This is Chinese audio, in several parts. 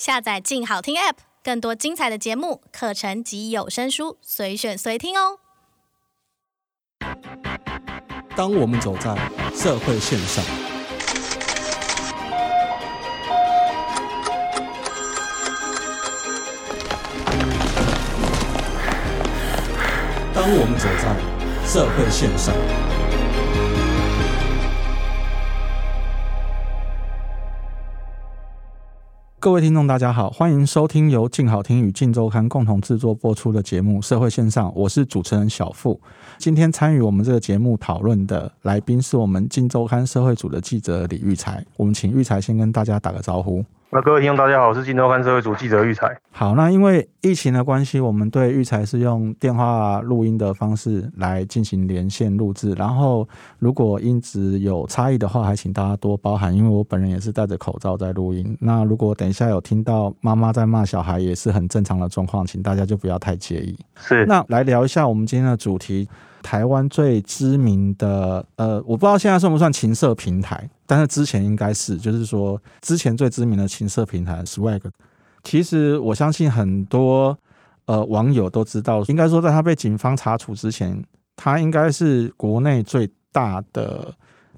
下载“静好听 ”App，更多精彩的节目、课程及有声书，随选随听哦。当我们走在社会线上，当我们走在社会线上。各位听众，大家好，欢迎收听由静好听与静周刊共同制作播出的节目《社会线上》，我是主持人小付。今天参与我们这个节目讨论的来宾是我们静周刊社会组的记者李玉才，我们请玉才先跟大家打个招呼。那各位听众，大家好，我是镜周刊社会组记者育才。好，那因为疫情的关系，我们对育才是用电话录音的方式来进行连线录制。然后，如果音质有差异的话，还请大家多包涵，因为我本人也是戴着口罩在录音。那如果等一下有听到妈妈在骂小孩，也是很正常的状况，请大家就不要太介意。是。那来聊一下我们今天的主题。台湾最知名的，呃，我不知道现在算不算情色平台，但是之前应该是，就是说之前最知名的情色平台 Swag。其实我相信很多呃网友都知道，应该说在他被警方查处之前，他应该是国内最大的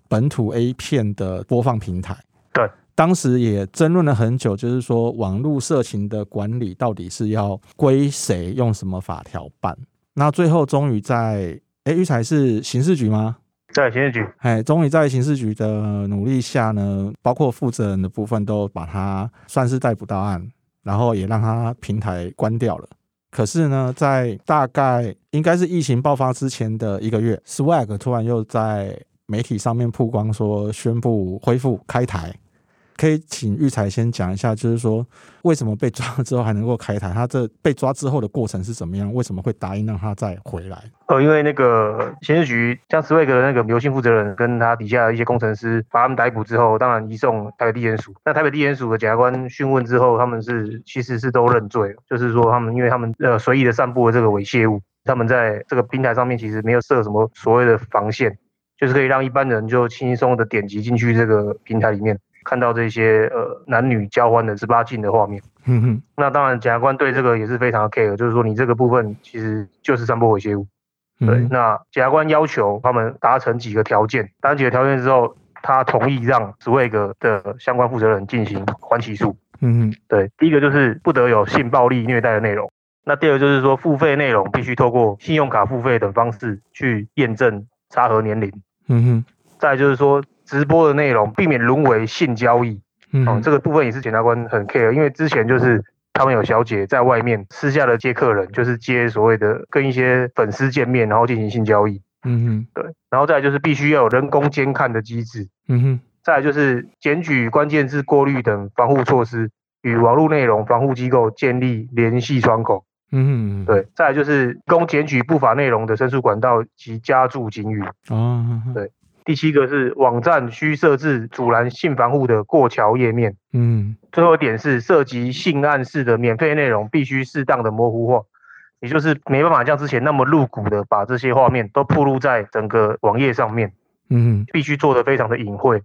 本土 A 片的播放平台。对，当时也争论了很久，就是说网络色情的管理到底是要归谁，用什么法条办？那最后终于在。哎，育才是刑事局吗？在刑事局。哎，终于在刑事局的努力下呢，包括负责人的部分都把他算是逮捕到案，然后也让他平台关掉了。可是呢，在大概应该是疫情爆发之前的一个月，Swag 突然又在媒体上面曝光说宣布恢复开台。可以请育才先讲一下，就是说为什么被抓了之后还能够开台？他这被抓之后的过程是怎么样？为什么会答应让他再回来？哦，因为那个刑事局将斯威格的那个刘姓负责人跟他底下的一些工程师把他们逮捕之后，当然移送台北地检署。那台北地检署的检察官讯问之后，他们是其实是都认罪，就是说他们因为他们呃随意的散布了这个猥亵物，他们在这个平台上面其实没有设什么所谓的防线，就是可以让一般人就轻松的点击进去这个平台里面。看到这些呃男女交欢的十八禁的画面，嗯哼，那当然检察官对这个也是非常的 care，就是说你这个部分其实就是散播猥亵物，对，嗯、那检察官要求他们达成几个条件，达成几个条件之后，他同意让 Swag 的相关负责人进行缓起诉，嗯哼，对，第一个就是不得有性暴力虐待的内容，那第二个就是说付费内容必须透过信用卡付费等方式去验证查核年龄，嗯哼，再就是说。直播的内容避免沦为性交易，嗯，哦，这个部分也是检察官很 care，因为之前就是他们有小姐在外面私下的接客人，就是接所谓的跟一些粉丝见面，然后进行性交易，嗯哼，对，然后再来就是必须要有人工监看的机制，嗯哼，再来就是检举关键字过滤等防护措施，与网络内容防护机构建立联系窗口，嗯哼，对，再来就是供检举不法内容的申诉管道及加注警语，哦，对。第七个是网站需设置阻拦性防护的过桥页面。嗯，最后一点是涉及性暗示的免费内容必须适当的模糊化，也就是没办法像之前那么露骨的把这些画面都曝露在整个网页上面。嗯，必须做得非常的隐晦。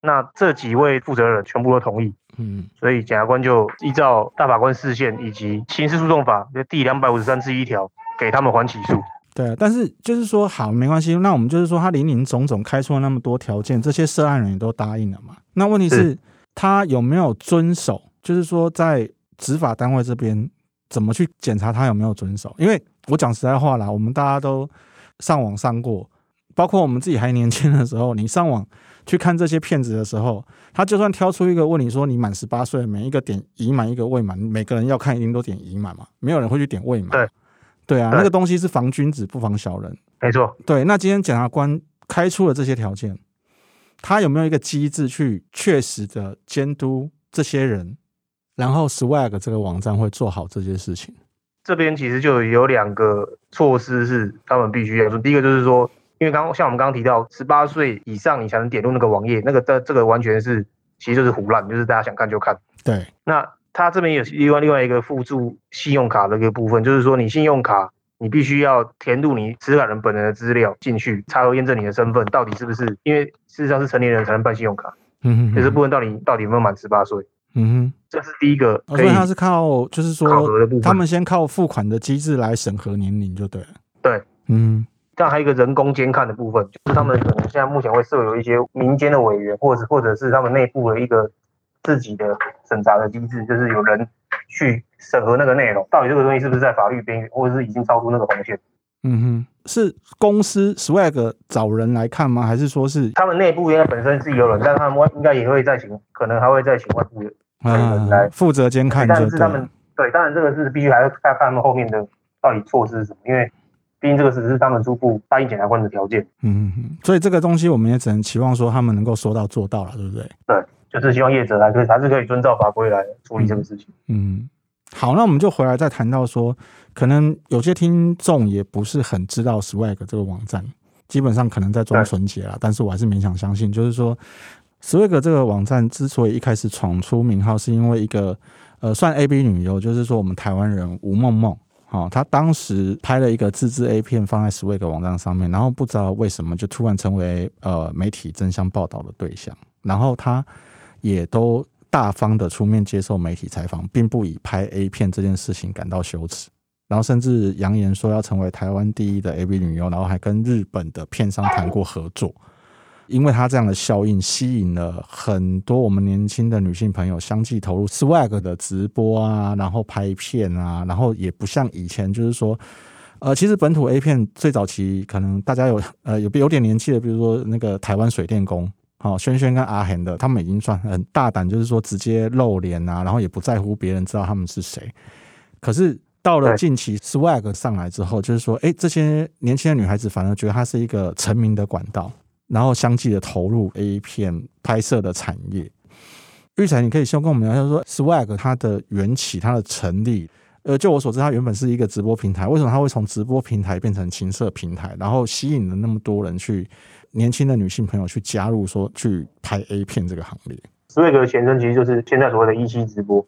那这几位负责人全部都同意。嗯，所以检察官就依照大法官释宪以及刑事诉讼法的第两百五十三之一条，给他们缓起诉。对，但是就是说好没关系，那我们就是说他林林总总开出了那么多条件，这些涉案人也都答应了嘛。那问题是，是他有没有遵守？就是说在执法单位这边怎么去检查他有没有遵守？因为我讲实在话啦，我们大家都上网上过，包括我们自己还年轻的时候，你上网去看这些骗子的时候，他就算挑出一个问你说你满十八岁，每一个点已满一个未满，每个人要看一定都点已满嘛，没有人会去点未满。对。对啊，那个东西是防君子不防小人，没错。对，那今天检察官开出了这些条件，他有没有一个机制去确实的监督这些人，然后 Swag 这个网站会做好这些事情？这边其实就有两个措施是他们必须要做。第一个就是说，因为刚刚像我们刚刚提到，十八岁以上你才能点入那个网页，那个这这个完全是其实就是胡乱，就是大家想看就看。对，那。他这边有另外另外一个附注信用卡的一个部分，就是说你信用卡你必须要填入你持卡人本人的资料进去，查核验证你的身份到底是不是，因为事实上是成年人才能办信用卡，嗯哼，这部分到底到底有没有满十八岁？嗯哼，这是第一个。所以他是靠，就是说，他们先靠付款的机制来审核年龄就对了。对，嗯。这样还有一个人工监看的部分，就是他们可能现在目前会设有一些民间的委员，或者或者是他们内部的一个自己的审查的机制，就是有人去审核那个内容，到底这个东西是不是在法律边缘，或者是已经超出那个红线。嗯哼，是公司 Swag 找人来看吗？还是说是他们内部应该本身是有人，但他们应该也会再请，可能还会再请外部的人来负责监看。但是他们对，当然这个是必须还要看看他们后面的到底措施是什么，因为。毕竟这个只是他们初步答应检察官的条件，嗯哼，所以这个东西我们也只能期望说他们能够说到做到了，对不对？对，就是希望业者还可以还是可以遵照法规来处理这个事情。嗯，好，那我们就回来再谈到说，可能有些听众也不是很知道 Swag 这个网站，基本上可能在装纯洁啦，但是我还是勉强相信，就是说 Swag 这个网站之所以一开始闯出名号，是因为一个呃算 A B 女优，就是说我们台湾人吴梦梦。好，他当时拍了一个自制 A 片放在 Swag 网站上面，然后不知道为什么就突然成为呃媒体争相报道的对象，然后他也都大方的出面接受媒体采访，并不以拍 A 片这件事情感到羞耻，然后甚至扬言说要成为台湾第一的 AV 女优，然后还跟日本的片商谈过合作。因为他这样的效应，吸引了很多我们年轻的女性朋友相继投入 Swag 的直播啊，然后拍片啊，然后也不像以前，就是说，呃，其实本土 A 片最早期可能大家有呃有有点年纪的，比如说那个台湾水电工，好，轩轩跟阿恒的，他们已经算很大胆，就是说直接露脸啊，然后也不在乎别人知道他们是谁。可是到了近期 Swag 上来之后，就是说，哎，这些年轻的女孩子反而觉得它是一个成名的管道。然后相继的投入 A 片拍摄的产业，玉才，你可以先跟我们聊一下说，Swag 它的缘起、它的成立。呃，就我所知，它原本是一个直播平台，为什么它会从直播平台变成情色平台，然后吸引了那么多人去年轻的女性朋友去加入，说去拍 A 片这个行列？Swag 的前身其实就是现在所谓的一期直播。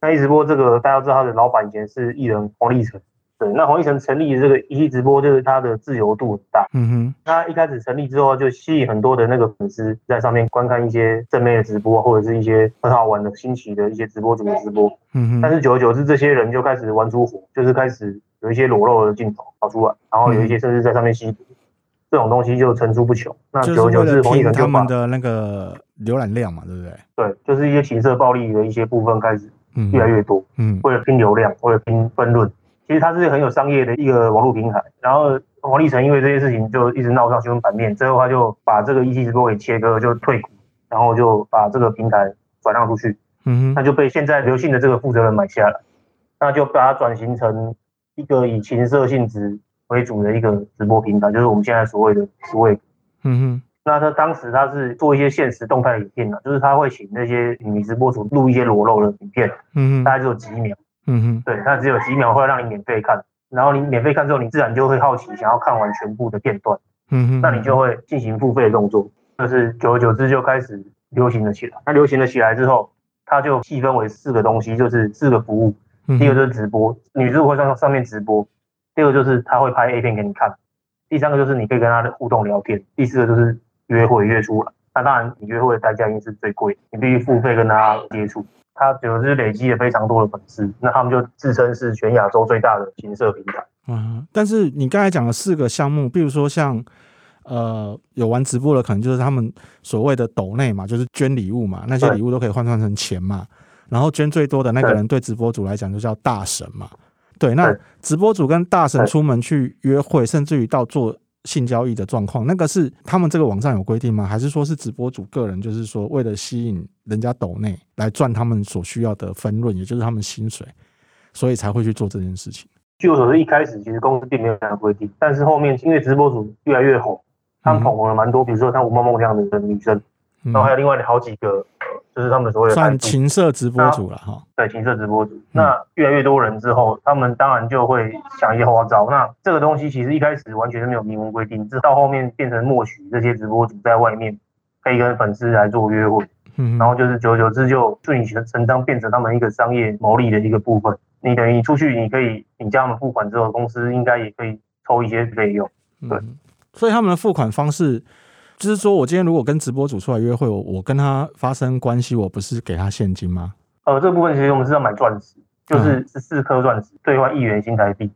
那一直播这个大家都知道，他的老板以前是艺人黄立成。对，那黄立成成立的这个一期直播，就是他的自由度很大。嗯哼，他一开始成立之后，就吸引很多的那个粉丝在上面观看一些正面的直播，或者是一些很好玩的新奇的一些直播主的直播。嗯哼，但是久而久之，这些人就开始玩出火，就是开始有一些裸露的镜头跑出来，然后有一些甚至在上面吸毒，嗯、这种东西就层出不穷。那久而久之，黄立成就把他们的那个浏览量嘛，对不对？对，就是一些情色暴力的一些部分开始越来越多。嗯，为了拼流量，为了拼分论。其实它是很有商业的一个网络平台，然后王立成因为这些事情就一直闹上新闻版面，最后他就把这个一期直播给切割，就退股，然后就把这个平台转让出去，嗯哼，那就被现在刘姓的这个负责人买下来，那就把它转型成一个以情色性质为主的一个直播平台，就是我们现在所谓的 Swag，嗯哼，那他当时他是做一些现实动态的影片呢，就是他会请那些女直播主录一些裸露的影片，嗯哼，大概只有几秒。嗯哼，对，那只有几秒会让你免费看，然后你免费看之后，你自然就会好奇，想要看完全部的片段。嗯哼，那你就会进行付费的动作，就是久而久之就开始流行了起来。那流行了起来之后，它就细分为四个东西，就是四个服务。第一个就是直播，女主会上上面直播；第二个就是他会拍 A 片给你看；第三个就是你可以跟他的互动聊天；第四个就是约会约出来。那当然，你约会的代价应该是最贵，你必须付费跟他接触。他就是累积了非常多的粉丝，那他们就自称是全亚洲最大的情色平台。嗯，但是你刚才讲的四个项目，比如说像呃有玩直播的，可能就是他们所谓的抖内嘛，就是捐礼物嘛，那些礼物都可以换算成钱嘛。然后捐最多的那个人，对直播主来讲就叫大神嘛。对，那直播主跟大神出门去约会，甚至于到做。性交易的状况，那个是他们这个网站有规定吗？还是说是直播主个人，就是说为了吸引人家抖内来赚他们所需要的分润，也就是他们薪水，所以才会去做这件事情？据我所知，一开始其实公司并没有这样的规定，但是后面因为直播主越来越红，他们捧红了蛮多，比如说像吴梦梦这样的女生，然后还有另外的好几个。就是他们所谓的算情色直播主了哈，对，情色直播主。那越来越多人之后，他们当然就会想一些花招。那这个东西其实一开始完全是没有明文规定，直到后面变成默许这些直播主在外面可以跟粉丝来做约会，嗯，然后就是久而久之就顺理成章变成他们一个商业牟利的一个部分。你等于你出去，你可以你叫他们付款之后，公司应该也可以抽一些费用。对，所以他们的付款方式。就是说我今天如果跟直播主出来约会，我我跟他发生关系，我不是给他现金吗？呃，这部分其实我们是要买钻石，就是十四颗钻石兑换一元新台币。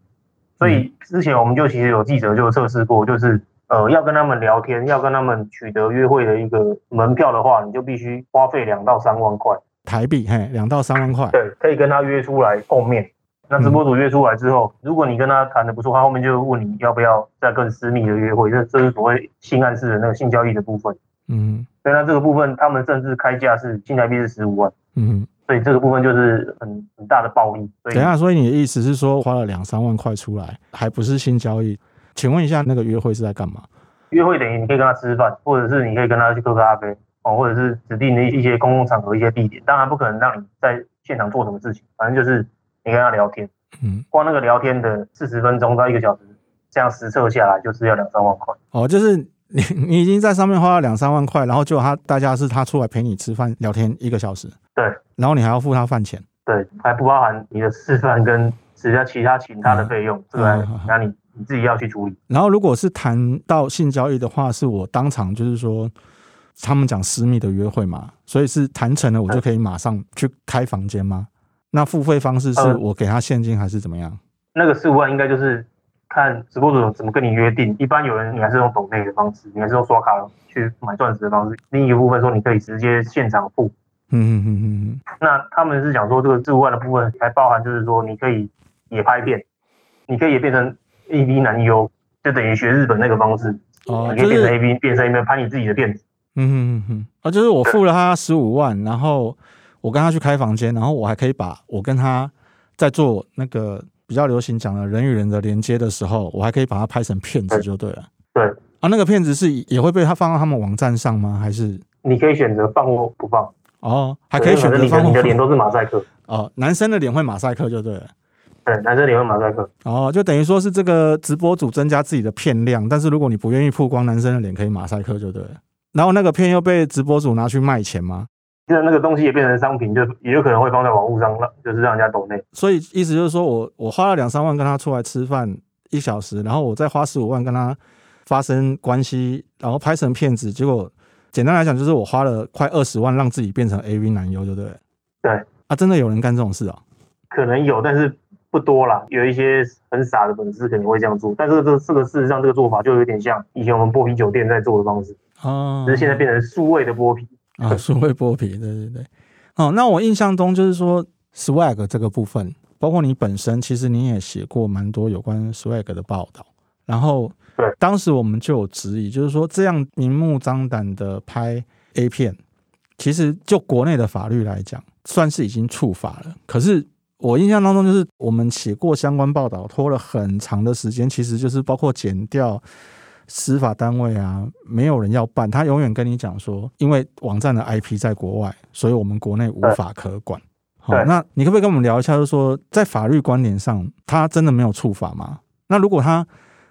所以之前我们就其实有记者就测试过，就是呃要跟他们聊天，要跟他们取得约会的一个门票的话，你就必须花费两到三万块台币，嘿，两到三万块。对，可以跟他约出来碰面。那直播主约出来之后，如果你跟他谈的不错，他后面就问你要不要再更私密的约会，这这是所谓性暗示的那个性交易的部分。嗯，所以那这个部分他们甚至开价是新台币是十五万。嗯，所以这个部分就是很很大的暴利。等一下，所以你的意思是说花了两三万块出来，还不是性交易？请问一下，那个约会是在干嘛？约会等于你可以跟他吃饭，或者是你可以跟他去喝咖啡哦，或者是指定的一些公共场合一些地点。当然不可能让你在现场做什么事情，反正就是你跟他聊天。嗯，光那个聊天的四十分钟到一个小时，这样实测下来就是要两三万块。哦，就是你 你已经在上面花了两三万块，然后就他大家是他出来陪你吃饭聊天一个小时，对，然后你还要付他饭钱，对，还不包含你的吃饭跟其他其他其他的费用，嗯、这个那你你自己要去处理。然后如果是谈到性交易的话，是我当场就是说他们讲私密的约会嘛，所以是谈成了，我就可以马上去开房间吗？那付费方式是我给他现金还是怎么样？呃、那个十五万应该就是看直播主怎么跟你约定。一般有人你还是用抖内的方式，你还是用刷卡去买钻石的方式。另一个部分说你可以直接现场付。嗯嗯嗯嗯嗯。那他们是讲说这个十五万的部分还包含就是说你可以也拍片，你可以也变成 AV 男优，就等于学日本那个方式。哦，你可以变成 AV，变成一边拍你自己的片子。嗯嗯嗯嗯。啊，就是我付了他十五万，然后。我跟他去开房间，然后我还可以把我跟他在做那个比较流行讲的人与人的连接的时候，我还可以把它拍成片子就对了。对啊，那个片子是也会被他放到他们网站上吗？还是你可以选择放或不放？哦，还可以选择放。你的脸都是马赛克哦，男生的脸会马赛克就对了。对，男生脸会马赛克。哦，就等于说是这个直播主增加自己的片量，但是如果你不愿意曝光男生的脸，可以马赛克就对了。然后那个片又被直播主拿去卖钱吗？现在那个东西也变成商品，就也有可能会放在网络上，让就是让人家抖内。所以意思就是说我我花了两三万跟他出来吃饭一小时，然后我再花十五万跟他发生关系，然后拍成片子。结果简单来讲，就是我花了快二十万让自己变成 AV 男优，对不对？对啊，真的有人干这种事啊？可能有，但是不多啦。有一些很傻的粉丝可能会这样做，但是这个这个事实上这个做法就有点像以前我们剥皮酒店在做的方式啊，只是现在变成数位的剥皮。啊，数位剥皮，对对对。哦，那我印象中就是说，swag 这个部分，包括你本身，其实你也写过蛮多有关 swag 的报道。然后，对，当时我们就有质疑，就是说这样明目张胆的拍 A 片，其实就国内的法律来讲，算是已经触法了。可是我印象当中，就是我们写过相关报道，拖了很长的时间，其实就是包括剪掉。司法单位啊，没有人要办，他永远跟你讲说，因为网站的 IP 在国外，所以我们国内无法可管。好，那你可不可以跟我们聊一下，就是说，在法律观点上，他真的没有触法吗？那如果他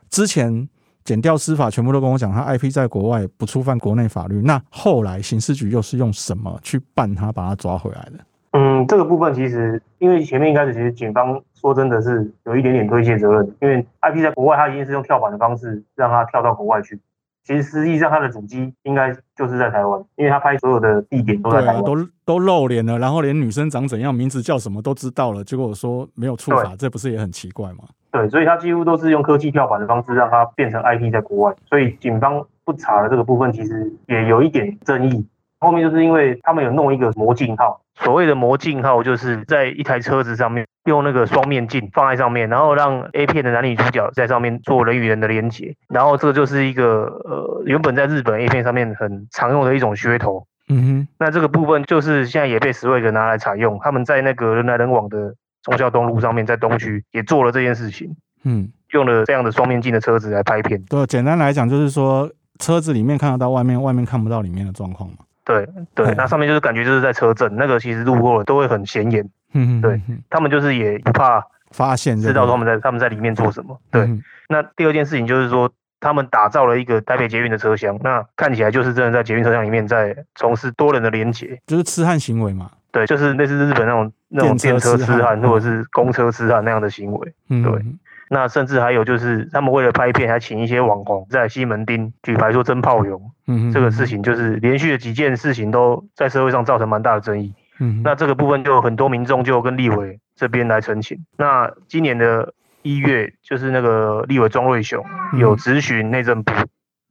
之前减掉司法全部都跟我讲，他 IP 在国外不触犯国内法律，那后来刑事局又是用什么去办他，把他抓回来的？嗯，这个部分其实，因为前面一开始其实警方说真的是有一点点推卸责任，因为 IP 在国外，他一定是用跳板的方式让他跳到国外去。其实实际上他的主机应该就是在台湾，因为他拍所有的地点都在台湾，都都露脸了，然后连女生长怎样、名字叫什么都知道了。结果我说没有触法，这不是也很奇怪吗？对，所以他几乎都是用科技跳板的方式让他变成 IP 在国外，所以警方不查的这个部分其实也有一点争议。后面就是因为他们有弄一个魔镜号。所谓的魔镜号，就是在一台车子上面用那个双面镜放在上面，然后让 A 片的男女主角在上面做人与人的连接，然后这个就是一个呃原本在日本 A 片上面很常用的一种噱头。嗯哼，那这个部分就是现在也被 Swag 拿来采用，他们在那个人来人往的忠孝东路上面，在东区也做了这件事情。嗯，用了这样的双面镜的车子来拍片。对，简单来讲就是说车子里面看得到外面，外面看不到里面的状况嘛。对对，那上面就是感觉就是在车震，那个其实路过了都会很显眼。嗯，对他们就是也不怕发现，知道他们在他们在里面做什么。对，那第二件事情就是说，他们打造了一个台北捷运的车厢，那看起来就是真的在捷运车厢里面在从事多人的连结，就是痴汉行为嘛。对，就是类似日本那种那种电车痴汉或者是公车痴汉那样的行为。对，那甚至还有就是他们为了拍片，还请一些网红在西门町举牌说真炮勇。嗯，这个事情就是连续的几件事情都在社会上造成蛮大的争议。嗯，那这个部分就很多民众就跟立委这边来澄清。那今年的一月，就是那个立委庄瑞雄有质询内政部。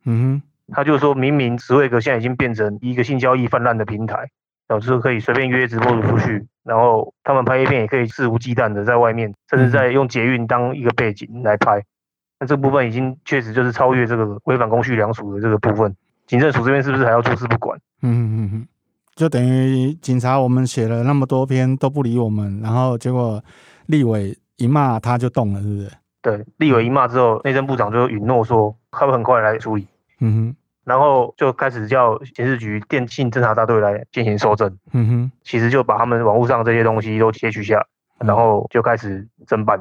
嗯，他就说明明职卫格现在已经变成一个性交易泛滥的平台。导致可以随便约直播主出去，然后他们拍 A 片也可以肆无忌惮的在外面，甚至在用捷运当一个背景来拍。那这部分已经确实就是超越这个违反公序良俗的这个部分。警政署这边是不是还要坐视不管？嗯嗯嗯，就等于警察我们写了那么多篇都不理我们，然后结果立委一骂他就动了，是不是？对，立委一骂之后，内政部长就允诺说他会很快来处理。嗯哼。然后就开始叫刑事局电信侦查大队来进行搜证。嗯哼，其实就把他们网络上这些东西都截取下，然后就开始侦办。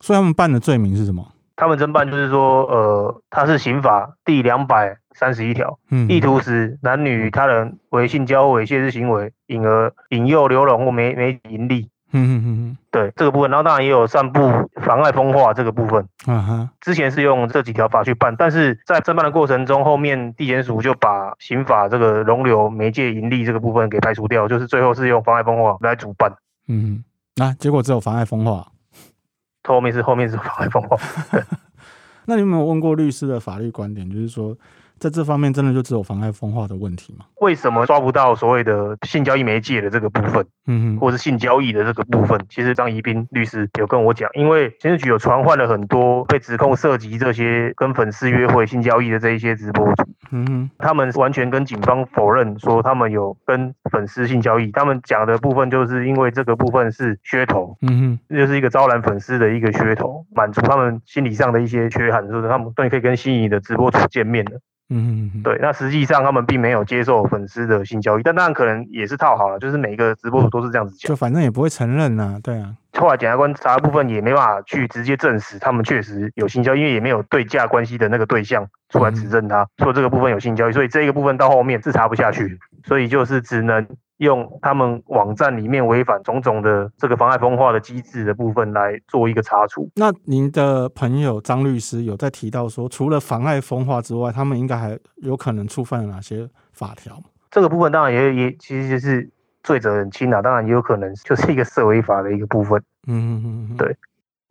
所以他们办的罪名是什么？他们侦办就是说，呃，他是刑法第两百三十一条，意图使男女他人为性交猥亵之行为，引而引诱流笼或媒媒盈利。嗯嗯嗯，对这个部分，然后当然也有散布妨碍风化这个部分。嗯哼，之前是用这几条法去办，但是在侦办的过程中，后面地检署就把刑法这个容留媒介盈利这个部分给排除掉，就是最后是用妨碍风化来主办。嗯，那、啊、结果只有妨碍风化，后面是后面是妨碍风化。那你有没有问过律师的法律观点？就是说。在这方面，真的就只有妨碍风化的问题吗？为什么抓不到所谓的性交易媒介的这个部分？嗯哼，或是性交易的这个部分？其实张宜斌律师有跟我讲，因为刑事局有传唤了很多被指控涉及这些跟粉丝约会、性交易的这一些直播主。嗯哼，他们完全跟警方否认说他们有跟粉丝性交易，他们讲的部分就是因为这个部分是噱头。嗯哼，就是一个招揽粉丝的一个噱头，满足他们心理上的一些缺憾，就是他们终于可以跟心仪的直播主见面了。嗯嗯，对，那实际上他们并没有接受粉丝的性交易，但当然可能也是套好了，就是每一个直播主都是这样子讲，就反正也不会承认呐、啊，对啊。后来检察官查的部分也没办法去直接证实他们确实有性交易，因为也没有对价关系的那个对象出来指证他说这个部分有性交易，所以这个部分到后面是查不下去，所以就是只能。用他们网站里面违反种种的这个妨碍风化的机制的部分来做一个查处。那您的朋友张律师有在提到说，除了妨碍风化之外，他们应该还有可能触犯了哪些法条？这个部分当然也也其实就是罪责很轻啊，当然也有可能就是一个社会法的一个部分。嗯嗯嗯，对，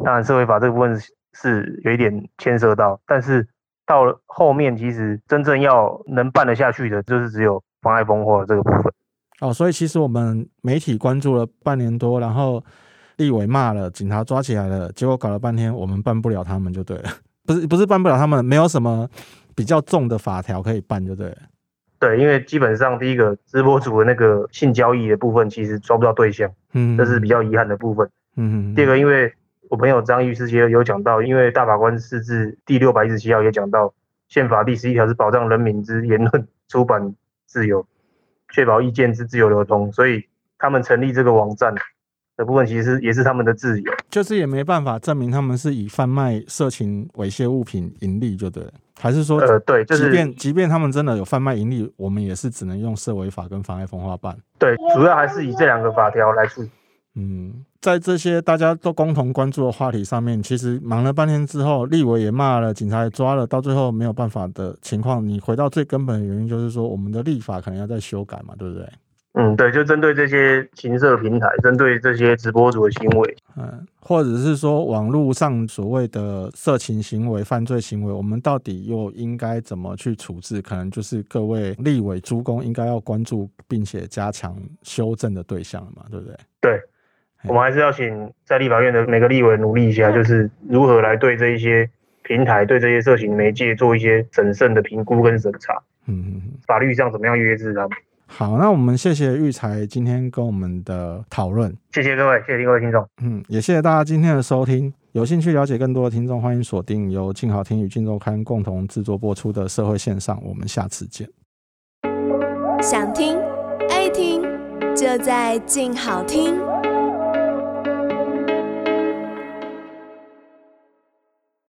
当然社会法这个部分是有一点牵涉到，但是到了后面其实真正要能办得下去的，就是只有妨碍风化这个部分。哦，所以其实我们媒体关注了半年多，然后立委骂了，警察抓起来了，结果搞了半天，我们办不了他们就对了，不是不是办不了他们，没有什么比较重的法条可以办就对了。对，因为基本上第一个直播主的那个性交易的部分，其实抓不到对象，嗯，这是比较遗憾的部分。嗯，第二个，因为我朋友张律师也有讲到，因为大法官释字第六百一十七号也讲到，宪法第十一条是保障人民之言论出版自由。确保意见之自由流通，所以他们成立这个网站的部分，其实也是他们的自由。就是也没办法证明他们是以贩卖色情猥亵物品盈利，就对了。还是说，呃，对，就是即便即便他们真的有贩卖盈利，我们也是只能用涉违法跟妨碍风化办。对，主要还是以这两个法条来处理。嗯，在这些大家都共同关注的话题上面，其实忙了半天之后，立委也骂了，警察也抓了，到最后没有办法的情况，你回到最根本的原因，就是说我们的立法可能要再修改嘛，对不对？嗯，对，就针对这些情色平台，针对这些直播主的行为，嗯，或者是说网络上所谓的色情行为、犯罪行为，我们到底又应该怎么去处置？可能就是各位立委诸公应该要关注并且加强修正的对象了嘛，对不对？对。我们还是要请在立法院的每个立委努力一下，就是如何来对这一些平台、对这些色情媒介做一些审慎的评估跟审查。嗯，法律上怎么样约制他们？好，那我们谢谢育才今天跟我们的讨论。谢谢各位，谢谢各位听众。嗯，也谢谢大家今天的收听。有兴趣了解更多的听众，欢迎锁定由静好听与静周刊共同制作播出的社会线上。我们下次见。想听爱听，就在静好听。